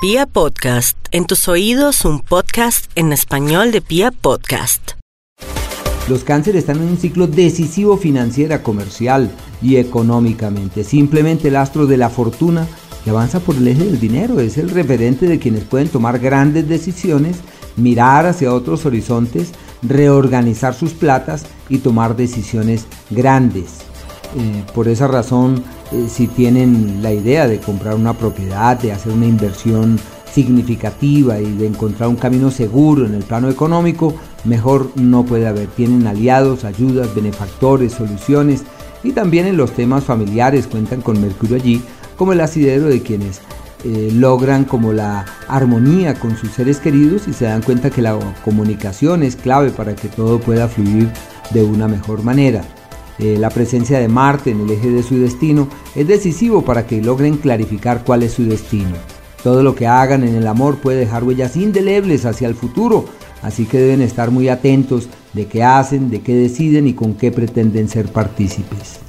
Pia Podcast, en tus oídos un podcast en español de Pia Podcast. Los cánceres están en un ciclo decisivo financiera, comercial y económicamente. Simplemente el astro de la fortuna que avanza por el eje del dinero es el referente de quienes pueden tomar grandes decisiones, mirar hacia otros horizontes, reorganizar sus platas y tomar decisiones grandes. Eh, por esa razón, eh, si tienen la idea de comprar una propiedad, de hacer una inversión significativa y de encontrar un camino seguro en el plano económico, mejor no puede haber. Tienen aliados, ayudas, benefactores, soluciones y también en los temas familiares cuentan con Mercurio allí como el asidero de quienes eh, logran como la armonía con sus seres queridos y se dan cuenta que la comunicación es clave para que todo pueda fluir de una mejor manera. Eh, la presencia de Marte en el eje de su destino es decisivo para que logren clarificar cuál es su destino. Todo lo que hagan en el amor puede dejar huellas indelebles hacia el futuro, así que deben estar muy atentos de qué hacen, de qué deciden y con qué pretenden ser partícipes.